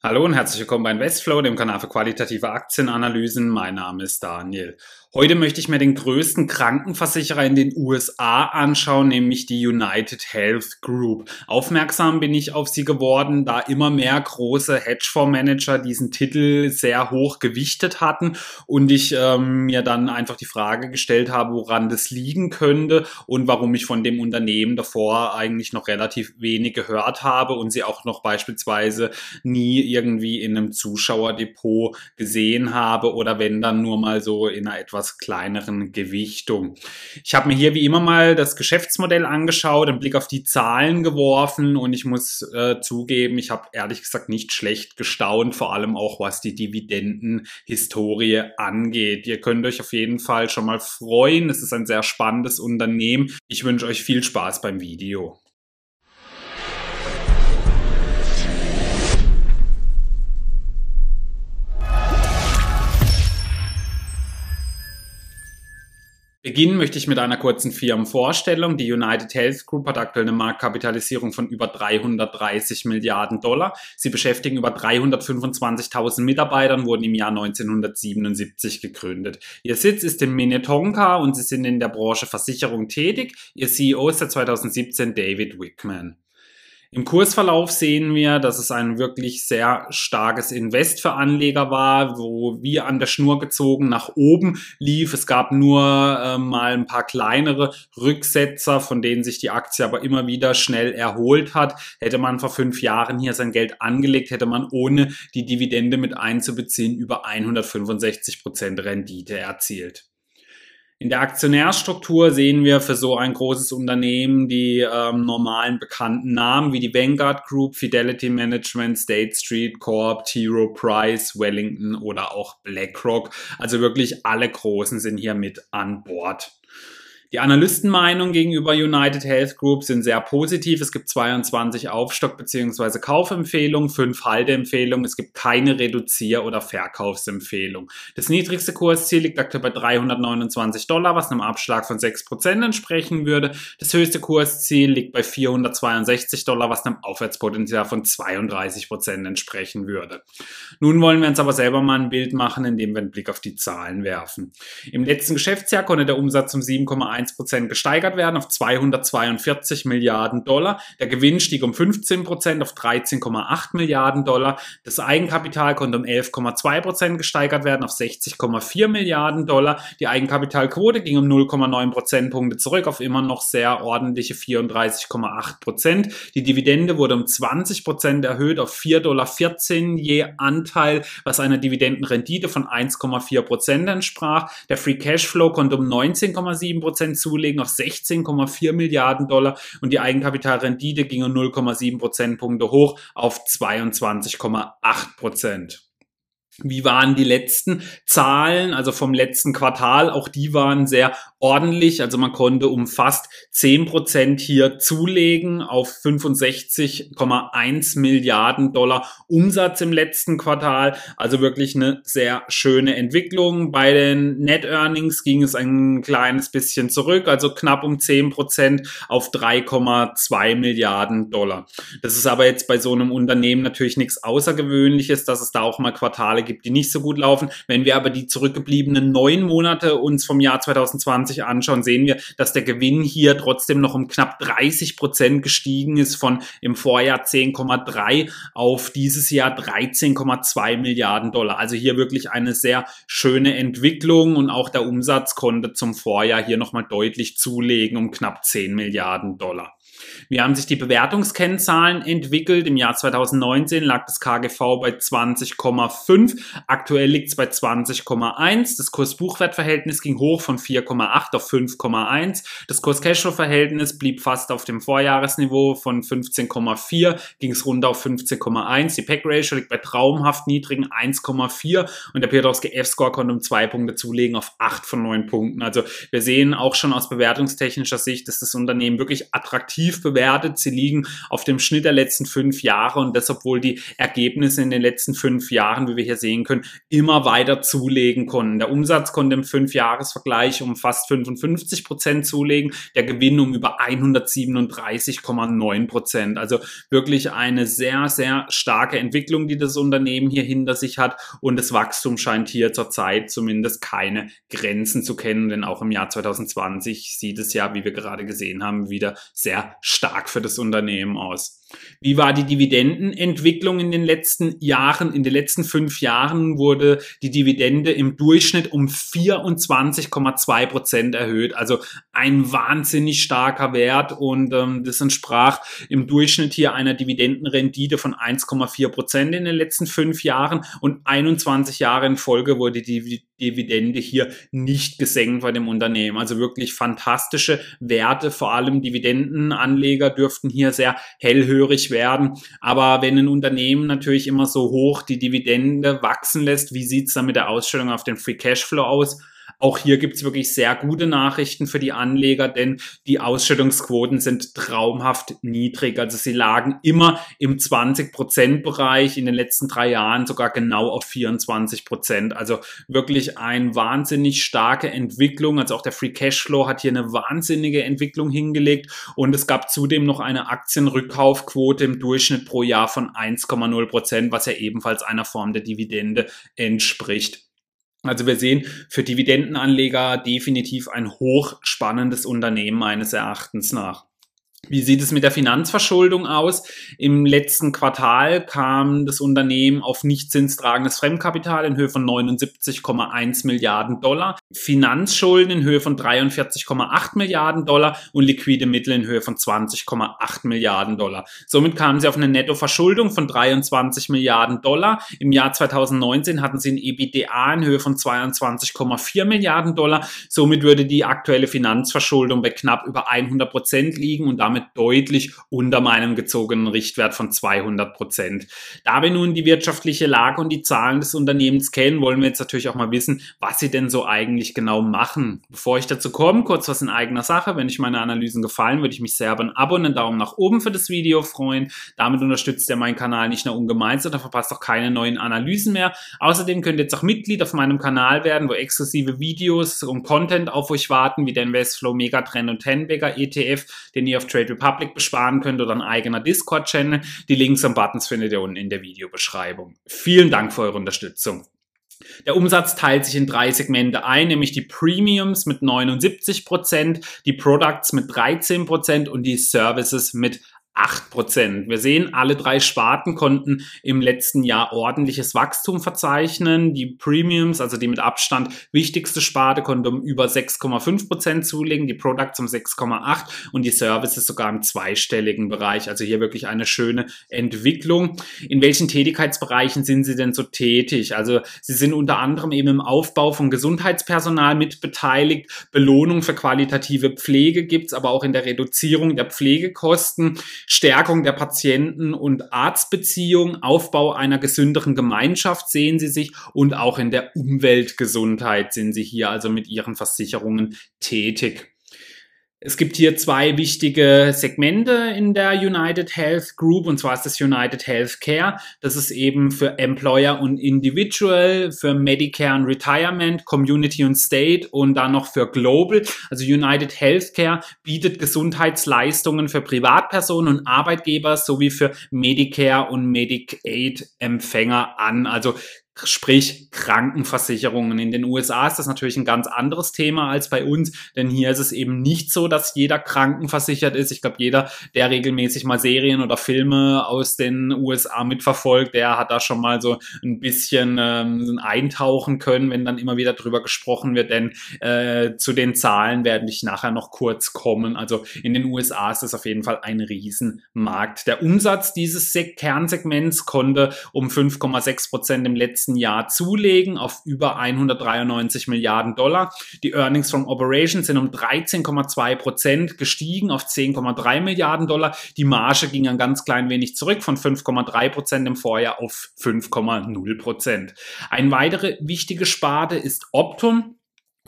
Hallo und herzlich willkommen bei Investflow, dem Kanal für qualitative Aktienanalysen. Mein Name ist Daniel. Heute möchte ich mir den größten Krankenversicherer in den USA anschauen, nämlich die United Health Group. Aufmerksam bin ich auf sie geworden, da immer mehr große Hedgefondsmanager diesen Titel sehr hoch gewichtet hatten und ich ähm, mir dann einfach die Frage gestellt habe, woran das liegen könnte und warum ich von dem Unternehmen davor eigentlich noch relativ wenig gehört habe und sie auch noch beispielsweise nie irgendwie in einem Zuschauerdepot gesehen habe oder wenn dann nur mal so in einer etwas etwas kleineren Gewichtung. Ich habe mir hier wie immer mal das Geschäftsmodell angeschaut, einen Blick auf die Zahlen geworfen und ich muss äh, zugeben, ich habe ehrlich gesagt nicht schlecht gestaunt, vor allem auch was die Dividendenhistorie angeht. Ihr könnt euch auf jeden Fall schon mal freuen. Es ist ein sehr spannendes Unternehmen. Ich wünsche euch viel Spaß beim Video. Beginnen möchte ich mit einer kurzen Firmenvorstellung. Die United Health Group hat aktuell eine Marktkapitalisierung von über 330 Milliarden Dollar. Sie beschäftigen über 325.000 Mitarbeitern, wurden im Jahr 1977 gegründet. Ihr Sitz ist in Minnetonka und sie sind in der Branche Versicherung tätig. Ihr CEO ist seit 2017 David Wickman. Im Kursverlauf sehen wir, dass es ein wirklich sehr starkes Invest für Anleger war, wo wir an der Schnur gezogen nach oben lief. Es gab nur äh, mal ein paar kleinere Rücksetzer, von denen sich die Aktie aber immer wieder schnell erholt hat. Hätte man vor fünf Jahren hier sein Geld angelegt, hätte man ohne die Dividende mit einzubeziehen über 165 Prozent Rendite erzielt. In der Aktionärstruktur sehen wir für so ein großes Unternehmen die ähm, normalen bekannten Namen wie die Vanguard Group, Fidelity Management, State Street Corp, T. Rowe Price, Wellington oder auch BlackRock. Also wirklich alle Großen sind hier mit an Bord. Die Analystenmeinungen gegenüber United Health Group sind sehr positiv. Es gibt 22 Aufstock- bzw. Kaufempfehlungen, 5 Halteempfehlungen. Es gibt keine Reduzier- oder Verkaufsempfehlung. Das niedrigste Kursziel liegt aktuell bei 329 Dollar, was einem Abschlag von 6% entsprechen würde. Das höchste Kursziel liegt bei 462 Dollar, was einem Aufwärtspotenzial von 32% entsprechen würde. Nun wollen wir uns aber selber mal ein Bild machen, indem wir einen Blick auf die Zahlen werfen. Im letzten Geschäftsjahr konnte der Umsatz um 7,1 1 Prozent gesteigert werden auf 242 Milliarden Dollar. Der Gewinn stieg um 15 Prozent auf 13,8 Milliarden Dollar. Das Eigenkapital konnte um 11,2 Prozent gesteigert werden auf 60,4 Milliarden Dollar. Die Eigenkapitalquote ging um 0,9 Prozentpunkte zurück auf immer noch sehr ordentliche 34,8 Prozent. Die Dividende wurde um 20 Prozent erhöht auf 4,14 Dollar je Anteil, was einer Dividendenrendite von 1,4 Prozent entsprach. Der Free Cashflow konnte um 19,7 Prozent Prozent zulegen auf 16,4 Milliarden Dollar und die Eigenkapitalrendite ging um 0,7 Prozentpunkte hoch auf 22,8 Prozent. Wie waren die letzten Zahlen, also vom letzten Quartal? Auch die waren sehr ordentlich. Also man konnte um fast 10 Prozent hier zulegen auf 65,1 Milliarden Dollar Umsatz im letzten Quartal. Also wirklich eine sehr schöne Entwicklung. Bei den Net Earnings ging es ein kleines bisschen zurück, also knapp um 10 Prozent auf 3,2 Milliarden Dollar. Das ist aber jetzt bei so einem Unternehmen natürlich nichts Außergewöhnliches, dass es da auch mal Quartale gibt, die nicht so gut laufen. Wenn wir aber die zurückgebliebenen neun Monate uns vom Jahr 2020 anschauen, sehen wir, dass der Gewinn hier trotzdem noch um knapp 30 Prozent gestiegen ist von im Vorjahr 10,3 auf dieses Jahr 13,2 Milliarden Dollar. Also hier wirklich eine sehr schöne Entwicklung und auch der Umsatz konnte zum Vorjahr hier nochmal deutlich zulegen um knapp 10 Milliarden Dollar. Wie haben sich die Bewertungskennzahlen entwickelt? Im Jahr 2019 lag das KGV bei 20,5. Aktuell liegt es bei 20,1. Das Kurs-Buchwert-Verhältnis ging hoch von 4,8 auf 5,1. Das Kurs-Cashflow-Verhältnis blieb fast auf dem Vorjahresniveau von 15,4, ging es runter auf 15,1. Die Pack-Ratio liegt bei traumhaft niedrigen 1,4 und der Piotrowski F-Score konnte um zwei Punkte zulegen auf 8 von 9 Punkten. Also wir sehen auch schon aus bewertungstechnischer Sicht, dass das Unternehmen wirklich attraktiv bewertet. Sie liegen auf dem Schnitt der letzten fünf Jahre und das, obwohl die Ergebnisse in den letzten fünf Jahren, wie wir hier sehen können, immer weiter zulegen konnten. Der Umsatz konnte im Fünfjahresvergleich um fast 55 Prozent zulegen, der Gewinn um über 137,9 Prozent. Also wirklich eine sehr, sehr starke Entwicklung, die das Unternehmen hier hinter sich hat und das Wachstum scheint hier zurzeit zumindest keine Grenzen zu kennen, denn auch im Jahr 2020 sieht es ja, wie wir gerade gesehen haben, wieder sehr stark für das Unternehmen aus. Wie war die Dividendenentwicklung in den letzten Jahren? In den letzten fünf Jahren wurde die Dividende im Durchschnitt um 24,2 Prozent erhöht. Also ein wahnsinnig starker Wert und ähm, das entsprach im Durchschnitt hier einer Dividendenrendite von 1,4 Prozent in den letzten fünf Jahren und 21 Jahre in Folge wurde die Dividende hier nicht gesenkt bei dem Unternehmen. Also wirklich fantastische Werte. Vor allem Dividendenanleger dürften hier sehr hellhörig werden. Aber wenn ein Unternehmen natürlich immer so hoch die Dividende wachsen lässt, wie sieht's dann mit der Ausstellung auf den Free Cashflow aus? Auch hier gibt's wirklich sehr gute Nachrichten für die Anleger, denn die Ausschüttungsquoten sind traumhaft niedrig. Also sie lagen immer im 20-Prozent-Bereich, in den letzten drei Jahren sogar genau auf 24 Prozent. Also wirklich eine wahnsinnig starke Entwicklung. Also auch der Free Cashflow hat hier eine wahnsinnige Entwicklung hingelegt und es gab zudem noch eine Aktienrückkaufquote im Durchschnitt pro Jahr von 1,0 Prozent, was ja ebenfalls einer Form der Dividende entspricht. Also wir sehen für Dividendenanleger definitiv ein hochspannendes Unternehmen meines Erachtens nach. Wie sieht es mit der Finanzverschuldung aus? Im letzten Quartal kam das Unternehmen auf nicht zinstragendes Fremdkapital in Höhe von 79,1 Milliarden Dollar, Finanzschulden in Höhe von 43,8 Milliarden Dollar und liquide Mittel in Höhe von 20,8 Milliarden Dollar. Somit kamen sie auf eine Nettoverschuldung von 23 Milliarden Dollar. Im Jahr 2019 hatten sie ein EBITDA in Höhe von 22,4 Milliarden Dollar. Somit würde die aktuelle Finanzverschuldung bei knapp über 100 Prozent liegen und damit deutlich unter meinem gezogenen Richtwert von 200 Prozent. Da wir nun die wirtschaftliche Lage und die Zahlen des Unternehmens kennen, wollen wir jetzt natürlich auch mal wissen, was sie denn so eigentlich genau machen. Bevor ich dazu komme, kurz was in eigener Sache. Wenn euch meine Analysen gefallen, würde ich mich sehr über ein Abo und einen Daumen nach oben für das Video freuen. Damit unterstützt ihr meinen Kanal nicht nur ungemein, sondern verpasst auch keine neuen Analysen mehr. Außerdem könnt ihr jetzt auch Mitglied auf meinem Kanal werden, wo exklusive Videos und Content auf euch warten, wie der Investflow Megatrend und Tenbagger ETF, den ihr auf Trade Republic besparen könnt oder ein eigener Discord-Channel. Die Links und Buttons findet ihr unten in der Videobeschreibung. Vielen Dank für eure Unterstützung. Der Umsatz teilt sich in drei Segmente ein, nämlich die Premiums mit 79%, die Products mit 13% und die Services mit 8 Prozent. Wir sehen, alle drei Sparten konnten im letzten Jahr ordentliches Wachstum verzeichnen. Die Premiums, also die mit Abstand wichtigste Sparte, konnte um über 6,5 Prozent zulegen, die Products um 6,8 und die Services sogar im zweistelligen Bereich. Also hier wirklich eine schöne Entwicklung. In welchen Tätigkeitsbereichen sind Sie denn so tätig? Also Sie sind unter anderem eben im Aufbau von Gesundheitspersonal mit beteiligt. Belohnung für qualitative Pflege gibt's, aber auch in der Reduzierung der Pflegekosten. Stärkung der Patienten- und Arztbeziehung, Aufbau einer gesünderen Gemeinschaft sehen Sie sich und auch in der Umweltgesundheit sind Sie hier also mit Ihren Versicherungen tätig. Es gibt hier zwei wichtige Segmente in der United Health Group und zwar ist das United Health Care. Das ist eben für Employer und Individual, für Medicare und Retirement, Community und State und dann noch für Global. Also United Health Care bietet Gesundheitsleistungen für Privatpersonen und Arbeitgeber sowie für Medicare und Medicaid Empfänger an. Also sprich Krankenversicherungen. In den USA ist das natürlich ein ganz anderes Thema als bei uns, denn hier ist es eben nicht so, dass jeder krankenversichert ist. Ich glaube, jeder, der regelmäßig mal Serien oder Filme aus den USA mitverfolgt, der hat da schon mal so ein bisschen ähm, eintauchen können, wenn dann immer wieder drüber gesprochen wird, denn äh, zu den Zahlen werde ich nachher noch kurz kommen. Also in den USA ist das auf jeden Fall ein Riesenmarkt. Der Umsatz dieses Kernsegments konnte um 5,6 Prozent im letzten letzten Jahr zulegen auf über 193 Milliarden Dollar. Die Earnings from Operations sind um 13,2 Prozent gestiegen auf 10,3 Milliarden Dollar. Die Marge ging ein ganz klein wenig zurück von 5,3 Prozent im Vorjahr auf 5,0 Prozent. Eine weitere wichtige Sparte ist Optum.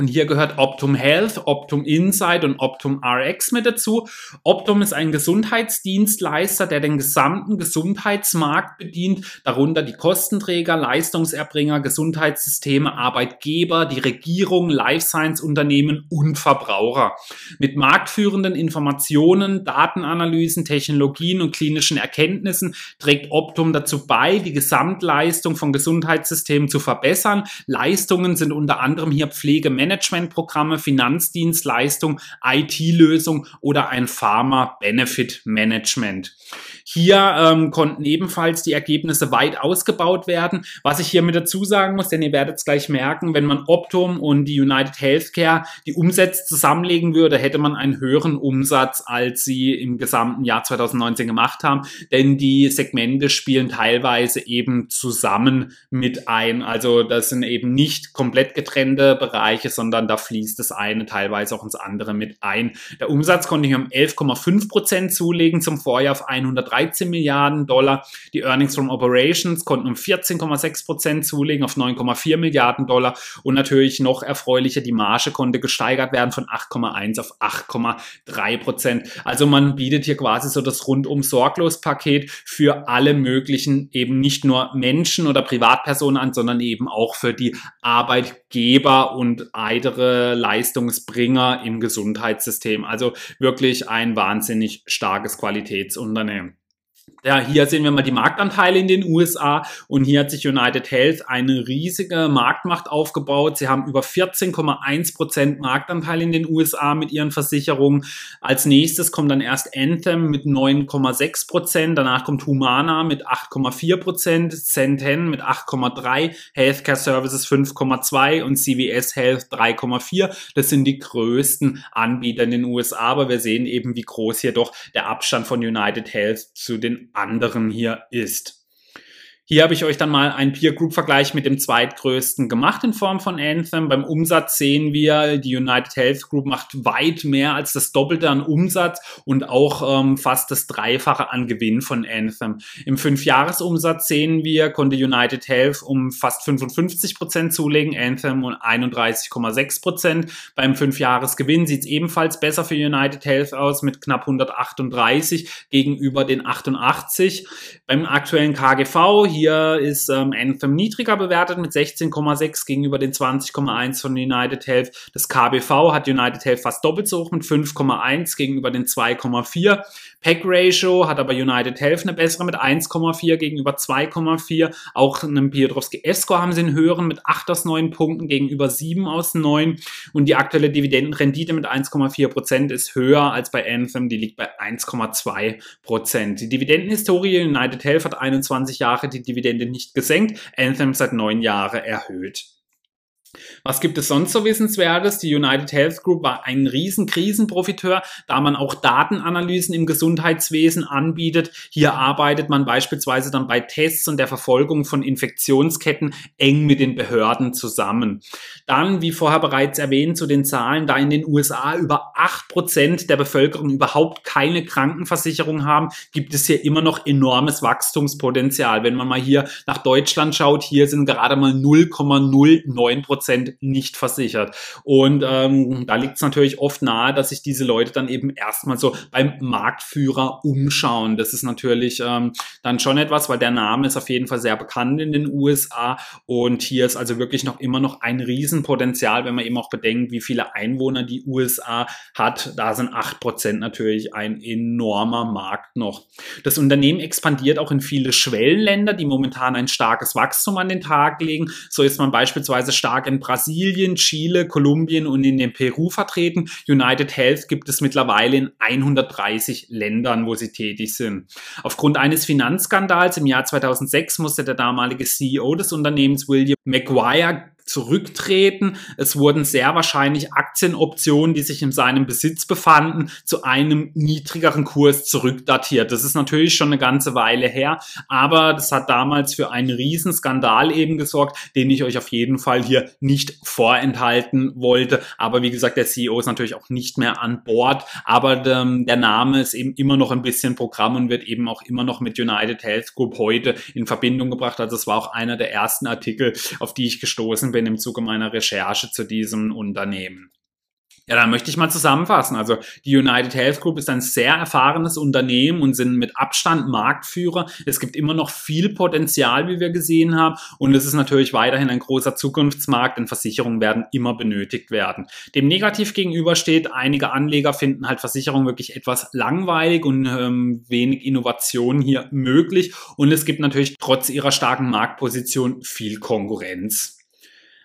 Und hier gehört Optum Health, Optum Insight und Optum RX mit dazu. Optum ist ein Gesundheitsdienstleister, der den gesamten Gesundheitsmarkt bedient, darunter die Kostenträger, Leistungserbringer, Gesundheitssysteme, Arbeitgeber, die Regierung, Life Science Unternehmen und Verbraucher. Mit marktführenden Informationen, Datenanalysen, Technologien und klinischen Erkenntnissen trägt Optum dazu bei, die Gesamtleistung von Gesundheitssystemen zu verbessern. Leistungen sind unter anderem hier Pflege, Managementprogramme, Finanzdienstleistung, IT-Lösung oder ein Pharma-Benefit-Management. Hier ähm, konnten ebenfalls die Ergebnisse weit ausgebaut werden. Was ich hier mit dazu sagen muss, denn ihr werdet es gleich merken, wenn man Optum und die United Healthcare die Umsätze zusammenlegen würde, hätte man einen höheren Umsatz, als sie im gesamten Jahr 2019 gemacht haben. Denn die Segmente spielen teilweise eben zusammen mit ein. Also das sind eben nicht komplett getrennte Bereiche, sondern da fließt das eine teilweise auch ins andere mit ein. Der Umsatz konnte hier um 11,5 Prozent zulegen zum Vorjahr auf 113 Milliarden Dollar. Die Earnings from Operations konnten um 14,6 Prozent zulegen auf 9,4 Milliarden Dollar. Und natürlich noch erfreulicher, die Marge konnte gesteigert werden von 8,1 auf 8,3 Prozent. Also man bietet hier quasi so das rundum sorglos Paket für alle möglichen eben nicht nur Menschen oder Privatpersonen an, sondern eben auch für die Arbeitgeber und weitere Leistungsbringer im Gesundheitssystem. Also wirklich ein wahnsinnig starkes Qualitätsunternehmen. Ja, hier sehen wir mal die Marktanteile in den USA und hier hat sich United Health eine riesige Marktmacht aufgebaut. Sie haben über 14,1 Prozent Marktanteil in den USA mit ihren Versicherungen. Als nächstes kommt dann erst Anthem mit 9,6 Prozent, danach kommt Humana mit 8,4 Prozent, Centen mit 8,3, Healthcare Services 5,2 und CVS Health 3,4. Das sind die größten Anbieter in den USA, aber wir sehen eben, wie groß hier doch der Abstand von United Health zu den anderen hier ist. Hier habe ich euch dann mal einen Peer Group Vergleich mit dem zweitgrößten gemacht in Form von Anthem. Beim Umsatz sehen wir, die United Health Group macht weit mehr als das Doppelte an Umsatz und auch ähm, fast das Dreifache an Gewinn von Anthem. Im Fünfjahresumsatz sehen wir, konnte United Health um fast 55 Prozent zulegen, Anthem um 31,6 Prozent. Beim Fünfjahresgewinn sieht es ebenfalls besser für United Health aus mit knapp 138 gegenüber den 88. Beim aktuellen KGV hier hier ist ähm, Anthem niedriger bewertet mit 16,6 gegenüber den 20,1 von United Health. Das KBV hat United Health fast doppelt so hoch mit 5,1 gegenüber den 2,4. Pack Ratio hat aber United Health eine bessere mit 1,4 gegenüber 2,4. Auch einem Piotrowski Escor haben sie einen höheren mit 8 aus 9 Punkten gegenüber 7 aus 9. Und die aktuelle Dividendenrendite mit 1,4 Prozent ist höher als bei Anthem. Die liegt bei 1,2 Prozent. Die Dividendenhistorie United Health hat 21 Jahre die Dividende nicht gesenkt, Anthem seit neun Jahren erhöht. Was gibt es sonst so Wissenswertes? Die United Health Group war ein riesen Krisenprofiteur, da man auch Datenanalysen im Gesundheitswesen anbietet. Hier arbeitet man beispielsweise dann bei Tests und der Verfolgung von Infektionsketten eng mit den Behörden zusammen. Dann, wie vorher bereits erwähnt, zu den Zahlen, da in den USA über acht Prozent der Bevölkerung überhaupt keine Krankenversicherung haben, gibt es hier immer noch enormes Wachstumspotenzial. Wenn man mal hier nach Deutschland schaut, hier sind gerade mal 0,09 Prozent nicht versichert. Und ähm, da liegt es natürlich oft nahe, dass sich diese Leute dann eben erstmal so beim Marktführer umschauen. Das ist natürlich ähm, dann schon etwas, weil der Name ist auf jeden Fall sehr bekannt in den USA und hier ist also wirklich noch immer noch ein Riesenpotenzial, wenn man eben auch bedenkt, wie viele Einwohner die USA hat. Da sind acht Prozent natürlich ein enormer Markt noch. Das Unternehmen expandiert auch in viele Schwellenländer, die momentan ein starkes Wachstum an den Tag legen. So ist man beispielsweise stark in Brasilien, Chile, Kolumbien und in den Peru vertreten. United Health gibt es mittlerweile in 130 Ländern, wo sie tätig sind. Aufgrund eines Finanzskandals im Jahr 2006 musste der damalige CEO des Unternehmens William McGuire zurücktreten. Es wurden sehr wahrscheinlich Aktienoptionen, die sich in seinem Besitz befanden, zu einem niedrigeren Kurs zurückdatiert. Das ist natürlich schon eine ganze Weile her, aber das hat damals für einen Riesenskandal eben gesorgt, den ich euch auf jeden Fall hier nicht vorenthalten wollte. Aber wie gesagt, der CEO ist natürlich auch nicht mehr an Bord, aber ähm, der Name ist eben immer noch ein bisschen Programm und wird eben auch immer noch mit United Health Group heute in Verbindung gebracht. Also es war auch einer der ersten Artikel, auf die ich gestoßen bin bin im Zuge meiner Recherche zu diesem Unternehmen. Ja, dann möchte ich mal zusammenfassen. Also die United Health Group ist ein sehr erfahrenes Unternehmen und sind mit Abstand Marktführer. Es gibt immer noch viel Potenzial, wie wir gesehen haben. Und es ist natürlich weiterhin ein großer Zukunftsmarkt, denn Versicherungen werden immer benötigt werden. Dem negativ gegenüber steht, einige Anleger finden halt Versicherungen wirklich etwas langweilig und ähm, wenig Innovation hier möglich. Und es gibt natürlich trotz ihrer starken Marktposition viel Konkurrenz.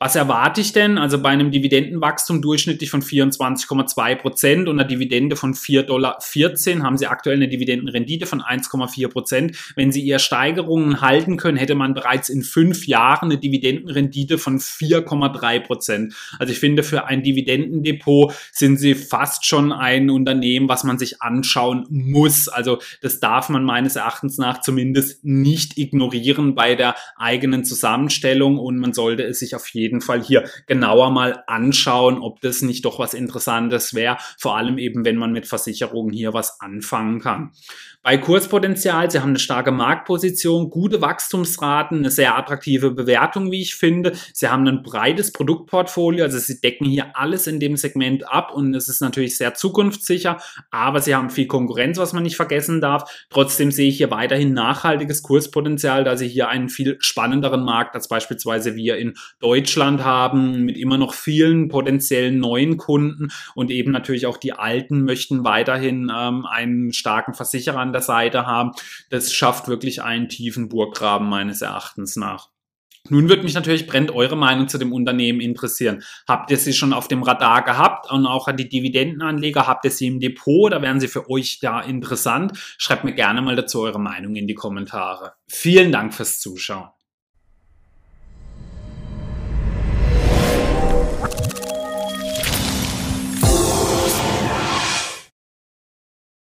Was erwarte ich denn? Also bei einem Dividendenwachstum durchschnittlich von 24,2 Prozent und einer Dividende von 4,14 Dollar haben Sie aktuell eine Dividendenrendite von 1,4 Prozent. Wenn Sie Ihre Steigerungen halten können, hätte man bereits in fünf Jahren eine Dividendenrendite von 4,3 Prozent. Also ich finde, für ein Dividendendepot sind Sie fast schon ein Unternehmen, was man sich anschauen muss. Also das darf man meines Erachtens nach zumindest nicht ignorieren bei der eigenen Zusammenstellung und man sollte es sich auf jeden jeden Fall hier genauer mal anschauen, ob das nicht doch was Interessantes wäre, vor allem eben, wenn man mit Versicherungen hier was anfangen kann. Bei Kurspotenzial, sie haben eine starke Marktposition, gute Wachstumsraten, eine sehr attraktive Bewertung, wie ich finde. Sie haben ein breites Produktportfolio, also sie decken hier alles in dem Segment ab und es ist natürlich sehr zukunftssicher, aber sie haben viel Konkurrenz, was man nicht vergessen darf. Trotzdem sehe ich hier weiterhin nachhaltiges Kurspotenzial, da sie hier einen viel spannenderen Markt als beispielsweise wir in Deutschland haben, mit immer noch vielen potenziellen neuen Kunden und eben natürlich auch die Alten möchten weiterhin ähm, einen starken Versicherer an der Seite haben. Das schafft wirklich einen tiefen Burggraben meines Erachtens nach. Nun würde mich natürlich brennt eure Meinung zu dem Unternehmen interessieren. Habt ihr sie schon auf dem Radar gehabt und auch an die Dividendenanleger? Habt ihr sie im Depot oder wären sie für euch da interessant? Schreibt mir gerne mal dazu eure Meinung in die Kommentare. Vielen Dank fürs Zuschauen.